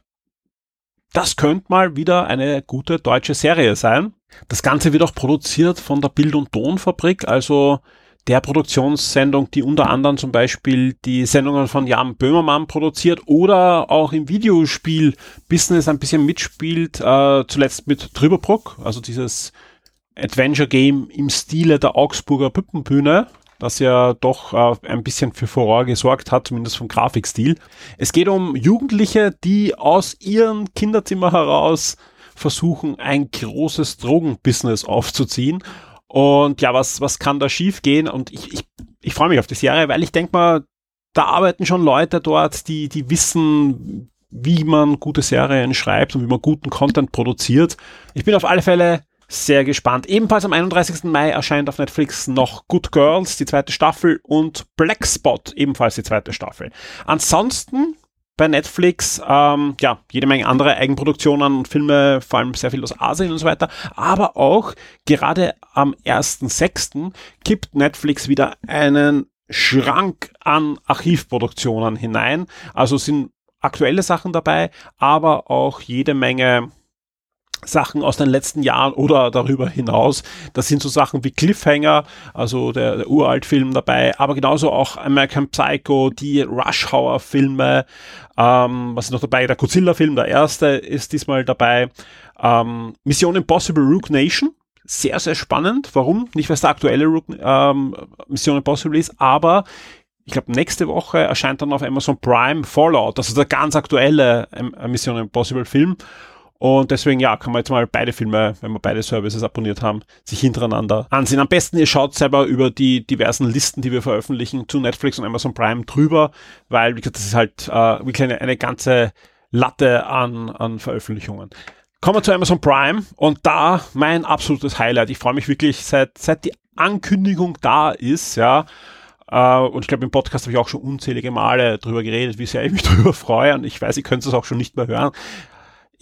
das könnte mal wieder eine gute deutsche Serie sein. Das Ganze wird auch produziert von der Bild- und Tonfabrik, also der Produktionssendung, die unter anderem zum Beispiel die Sendungen von Jan Böhmermann produziert oder auch im Videospiel-Business ein bisschen mitspielt, äh, zuletzt mit Trüberbruck, also dieses Adventure-Game im Stile der Augsburger Püppenbühne, das ja doch äh, ein bisschen für Furore gesorgt hat, zumindest vom Grafikstil. Es geht um Jugendliche, die aus ihrem Kinderzimmer heraus versuchen, ein großes Drogenbusiness aufzuziehen. Und ja, was, was kann da schief gehen? Und ich, ich, ich freue mich auf die Serie, weil ich denke mal, da arbeiten schon Leute dort, die, die wissen, wie man gute Serien schreibt und wie man guten Content produziert. Ich bin auf alle Fälle sehr gespannt. Ebenfalls am 31. Mai erscheint auf Netflix noch Good Girls, die zweite Staffel, und Black Spot, ebenfalls die zweite Staffel. Ansonsten bei Netflix, ähm, ja, jede Menge andere Eigenproduktionen und Filme, vor allem sehr viel aus Asien und so weiter, aber auch gerade am 1.6. kippt Netflix wieder einen Schrank an Archivproduktionen hinein. Also sind aktuelle Sachen dabei, aber auch jede Menge Sachen aus den letzten Jahren oder darüber hinaus. Das sind so Sachen wie Cliffhanger, also der, der Uralt-Film dabei, aber genauso auch American Psycho, die Rush Hour-Filme, ähm, was ist noch dabei? Der Godzilla-Film, der erste, ist diesmal dabei. Ähm, Mission Impossible Rook Nation, sehr, sehr spannend. Warum? Nicht, weil es der aktuelle Rook, ähm, Mission Impossible ist, aber ich glaube, nächste Woche erscheint dann auf Amazon Prime Fallout, das ist der ganz aktuelle ähm, Mission Impossible Film. Und deswegen, ja, kann man jetzt mal beide Filme, wenn wir beide Services abonniert haben, sich hintereinander ansehen. Am besten, ihr schaut selber über die diversen Listen, die wir veröffentlichen, zu Netflix und Amazon Prime drüber, weil, wie gesagt, das ist halt äh, wirklich eine, eine ganze Latte an, an Veröffentlichungen. Kommen wir zu Amazon Prime und da mein absolutes Highlight. Ich freue mich wirklich, seit, seit die Ankündigung da ist, ja, Uh, und ich glaube, im Podcast habe ich auch schon unzählige Male drüber geredet, wie sehr ich mich drüber freue. Und ich weiß, ihr könnt es auch schon nicht mehr hören.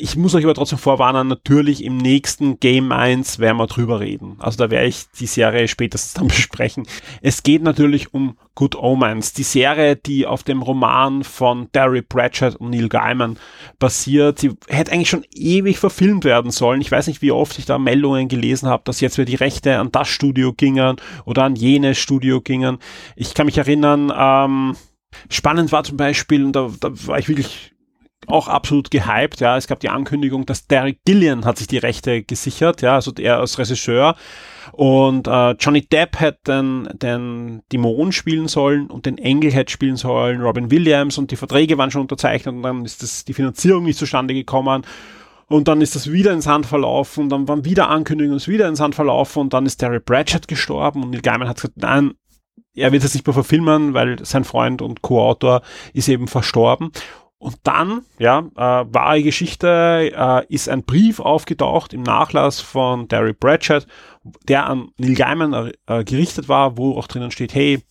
Ich muss euch aber trotzdem vorwarnen, natürlich im nächsten Game 1 werden wir drüber reden. Also da werde ich die Serie spätestens dann besprechen. Es geht natürlich um Good Omens, die Serie, die auf dem Roman von Terry Pratchett und Neil Gaiman basiert. Sie hätte eigentlich schon ewig verfilmt werden sollen. Ich weiß nicht, wie oft ich da Meldungen gelesen habe, dass jetzt wieder die Rechte an das Studio gingen oder an jenes Studio gingen. Ich kann mich erinnern, ähm, spannend war zum Beispiel, und da, da war ich wirklich auch absolut gehypt. Ja, es gab die Ankündigung, dass Derek Gillian hat sich die Rechte gesichert, ja, also er als Regisseur. Und äh, Johnny Depp hätte den, den Dämon spielen sollen und den Engel hätte spielen sollen, Robin Williams und die Verträge waren schon unterzeichnet und dann ist das, die Finanzierung nicht zustande gekommen. Und dann ist das wieder ins Hand verlaufen, und dann waren wieder Ankündigungen, ist wieder ins Hand verlaufen und dann ist Terry Pratchett gestorben und Neil Gaiman hat gesagt, nein, er wird es nicht mehr verfilmen, weil sein Freund und Co-Autor ist eben verstorben. Und dann, ja, äh, wahre Geschichte, äh, ist ein Brief aufgetaucht im Nachlass von Terry Pratchett, der an Neil Gaiman äh, gerichtet war, wo auch drinnen steht, hey,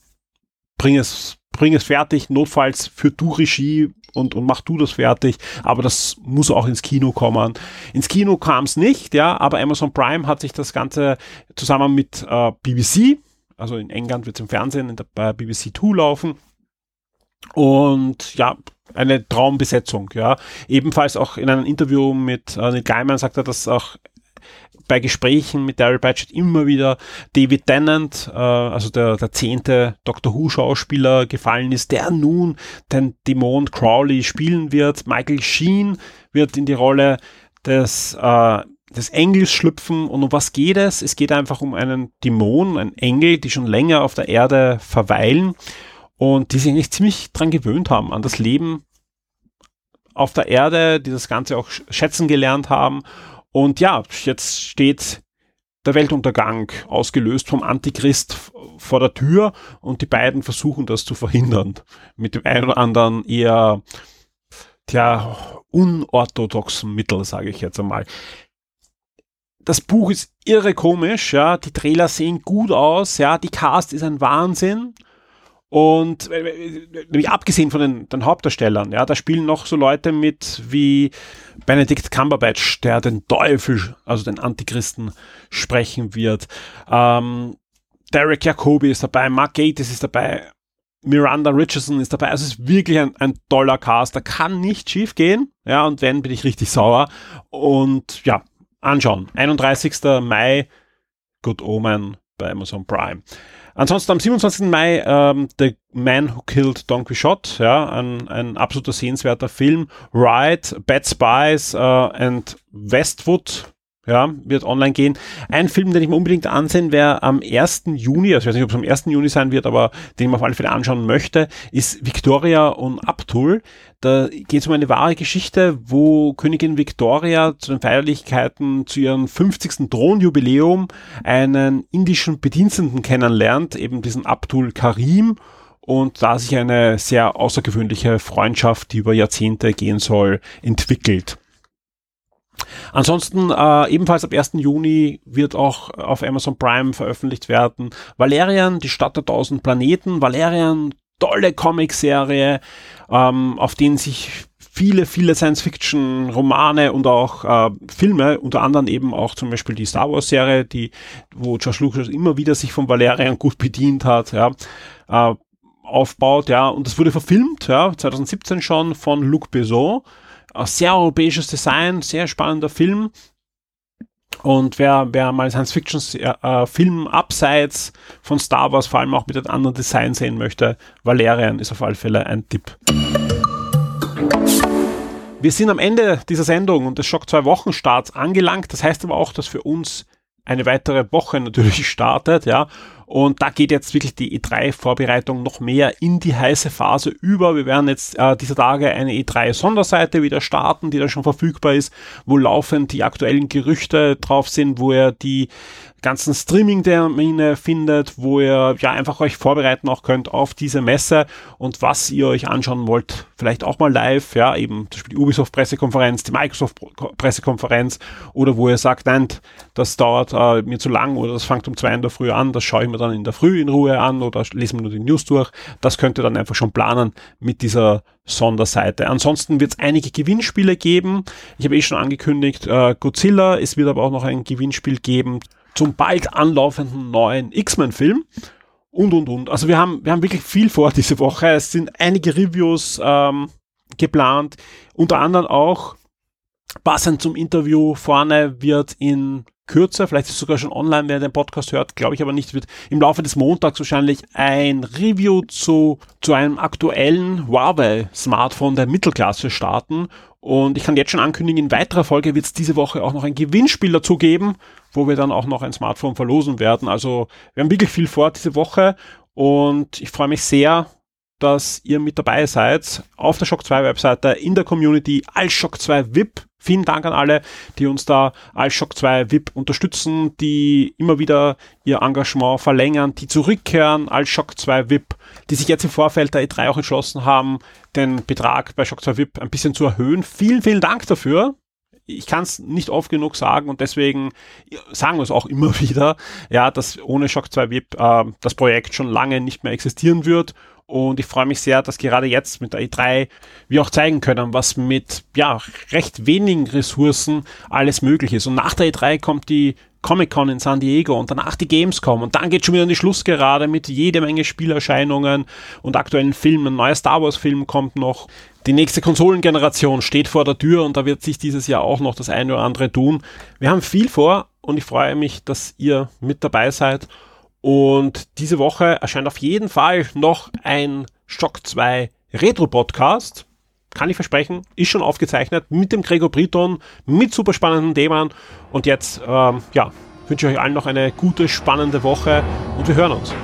bring es, bring es fertig, notfalls für du Regie und, und mach du das fertig, aber das muss auch ins Kino kommen. Ins Kino kam es nicht, ja, aber Amazon Prime hat sich das Ganze zusammen mit äh, BBC, also in England wird es im Fernsehen in der, bei BBC 2 laufen, und ja, eine Traumbesetzung, ja. Ebenfalls auch in einem Interview mit äh, Neil Gaiman sagt er, dass auch bei Gesprächen mit Daryl Batchett immer wieder David Tennant, äh, also der, der zehnte Doctor Who Schauspieler gefallen ist, der nun den Dämon Crowley spielen wird. Michael Sheen wird in die Rolle des, äh, des Engels schlüpfen. Und um was geht es? Es geht einfach um einen Dämon, einen Engel, die schon länger auf der Erde verweilen und die sich eigentlich ziemlich dran gewöhnt haben, an das Leben auf der Erde, die das Ganze auch schätzen gelernt haben. Und ja, jetzt steht der Weltuntergang, ausgelöst vom Antichrist vor der Tür und die beiden versuchen das zu verhindern. Mit dem einen oder anderen eher, tja, unorthodoxen Mittel, sage ich jetzt einmal. Das Buch ist irre komisch, ja, die Trailer sehen gut aus, ja, die Cast ist ein Wahnsinn und äh, nämlich abgesehen von den, den, Hauptdarstellern, ja, da spielen noch so Leute mit wie Benedict Cumberbatch, der den Teufel, also den Antichristen, sprechen wird. Ähm, Derek Jacobi ist dabei, Mark Gatiss ist dabei, Miranda Richardson ist dabei. Also es ist wirklich ein, ein toller Cast. Da kann nicht schief gehen. Ja, und wenn, bin ich richtig sauer. Und ja, anschauen. 31. Mai, Good Omen bei Amazon Prime. Ansonsten am 27. Mai ähm, The Man Who Killed Don Quixote, ja, ein, ein absoluter sehenswerter Film. Ride, Bad Spies äh, and Westwood, ja, wird online gehen. Ein Film, den ich mir unbedingt ansehen werde am 1. Juni, also ich weiß nicht, ob es am 1. Juni sein wird, aber den ich mir auf alle Fälle anschauen möchte, ist Victoria und Abdul. Da geht es um eine wahre Geschichte, wo Königin Victoria zu den Feierlichkeiten zu ihrem 50. Thronjubiläum einen indischen Bediensteten kennenlernt, eben diesen Abdul Karim und da sich eine sehr außergewöhnliche Freundschaft, die über Jahrzehnte gehen soll, entwickelt. Ansonsten äh, ebenfalls ab 1. Juni wird auch auf Amazon Prime veröffentlicht werden Valerian, die Stadt der tausend Planeten. Valerian, tolle Comicserie, ähm, auf denen sich viele, viele Science-Fiction-Romane und auch äh, Filme, unter anderem eben auch zum Beispiel die Star Wars-Serie, die, wo George Lucas immer wieder sich von Valerian gut bedient hat, ja, äh, aufbaut, ja, und das wurde verfilmt, ja, 2017 schon von Luc Besson sehr europäisches Design, sehr spannender Film. Und wer, wer mal Science-Fiction-Film äh, abseits von Star Wars, vor allem auch mit einem anderen Design sehen möchte, Valerian ist auf alle Fälle ein Tipp. Wir sind am Ende dieser Sendung und des Schock 2 Wochenstarts angelangt. Das heißt aber auch, dass für uns eine weitere Woche natürlich startet, ja. Und da geht jetzt wirklich die E3-Vorbereitung noch mehr in die heiße Phase über. Wir werden jetzt äh, dieser Tage eine E3-Sonderseite wieder starten, die da schon verfügbar ist, wo laufend die aktuellen Gerüchte drauf sind, wo ihr die ganzen Streaming-Termine findet, wo ihr ja einfach euch vorbereiten auch könnt auf diese Messe und was ihr euch anschauen wollt, vielleicht auch mal live, ja, eben zum Beispiel die Ubisoft-Pressekonferenz, die Microsoft-Pressekonferenz oder wo ihr sagt, nein, das dauert äh, mir zu lang oder das fängt um zwei in der Früh an, das schaue ich mir dann in der Früh in Ruhe an oder lese mir nur die News durch. Das könnt ihr dann einfach schon planen mit dieser Sonderseite. Ansonsten wird es einige Gewinnspiele geben. Ich habe eh schon angekündigt, äh, Godzilla, es wird aber auch noch ein Gewinnspiel geben zum bald anlaufenden neuen X-Men-Film und und und. Also wir haben, wir haben wirklich viel vor diese Woche. Es sind einige Reviews ähm, geplant, unter anderem auch passend zum Interview vorne wird in Kürze, vielleicht ist es sogar schon online, wer den Podcast hört, glaube ich aber nicht, wird im Laufe des Montags wahrscheinlich ein Review zu, zu einem aktuellen Huawei-Smartphone der Mittelklasse starten. Und ich kann jetzt schon ankündigen, in weiterer Folge wird es diese Woche auch noch ein Gewinnspiel dazu geben, wo wir dann auch noch ein Smartphone verlosen werden. Also wir haben wirklich viel vor diese Woche und ich freue mich sehr, dass ihr mit dabei seid auf der Shock 2 Webseite, in der Community als Shock 2 VIP. Vielen Dank an alle, die uns da als Shock 2 VIP unterstützen, die immer wieder ihr Engagement verlängern, die zurückkehren als Shock 2 VIP, die sich jetzt im Vorfeld der E3 auch entschlossen haben, den Betrag bei Shock 2 VIP ein bisschen zu erhöhen. Vielen, vielen Dank dafür ich kann es nicht oft genug sagen und deswegen sagen wir es auch immer wieder, ja, dass ohne Shock 2 VIP äh, das Projekt schon lange nicht mehr existieren wird. Und ich freue mich sehr, dass gerade jetzt mit der E3 wir auch zeigen können, was mit ja recht wenigen Ressourcen alles möglich ist. Und nach der E3 kommt die Comic-Con in San Diego und danach die Gamescom und dann geht schon wieder in die Schlussgerade mit jede Menge Spielerscheinungen und aktuellen Filmen. Ein neuer Star Wars-Film kommt noch. Die nächste Konsolengeneration steht vor der Tür und da wird sich dieses Jahr auch noch das eine oder andere tun. Wir haben viel vor und ich freue mich, dass ihr mit dabei seid. Und diese Woche erscheint auf jeden Fall noch ein Shock 2 Retro-Podcast. Kann ich versprechen, ist schon aufgezeichnet mit dem Gregor Briton, mit super spannenden Themen. Und jetzt, ähm, ja, wünsche ich euch allen noch eine gute, spannende Woche und wir hören uns.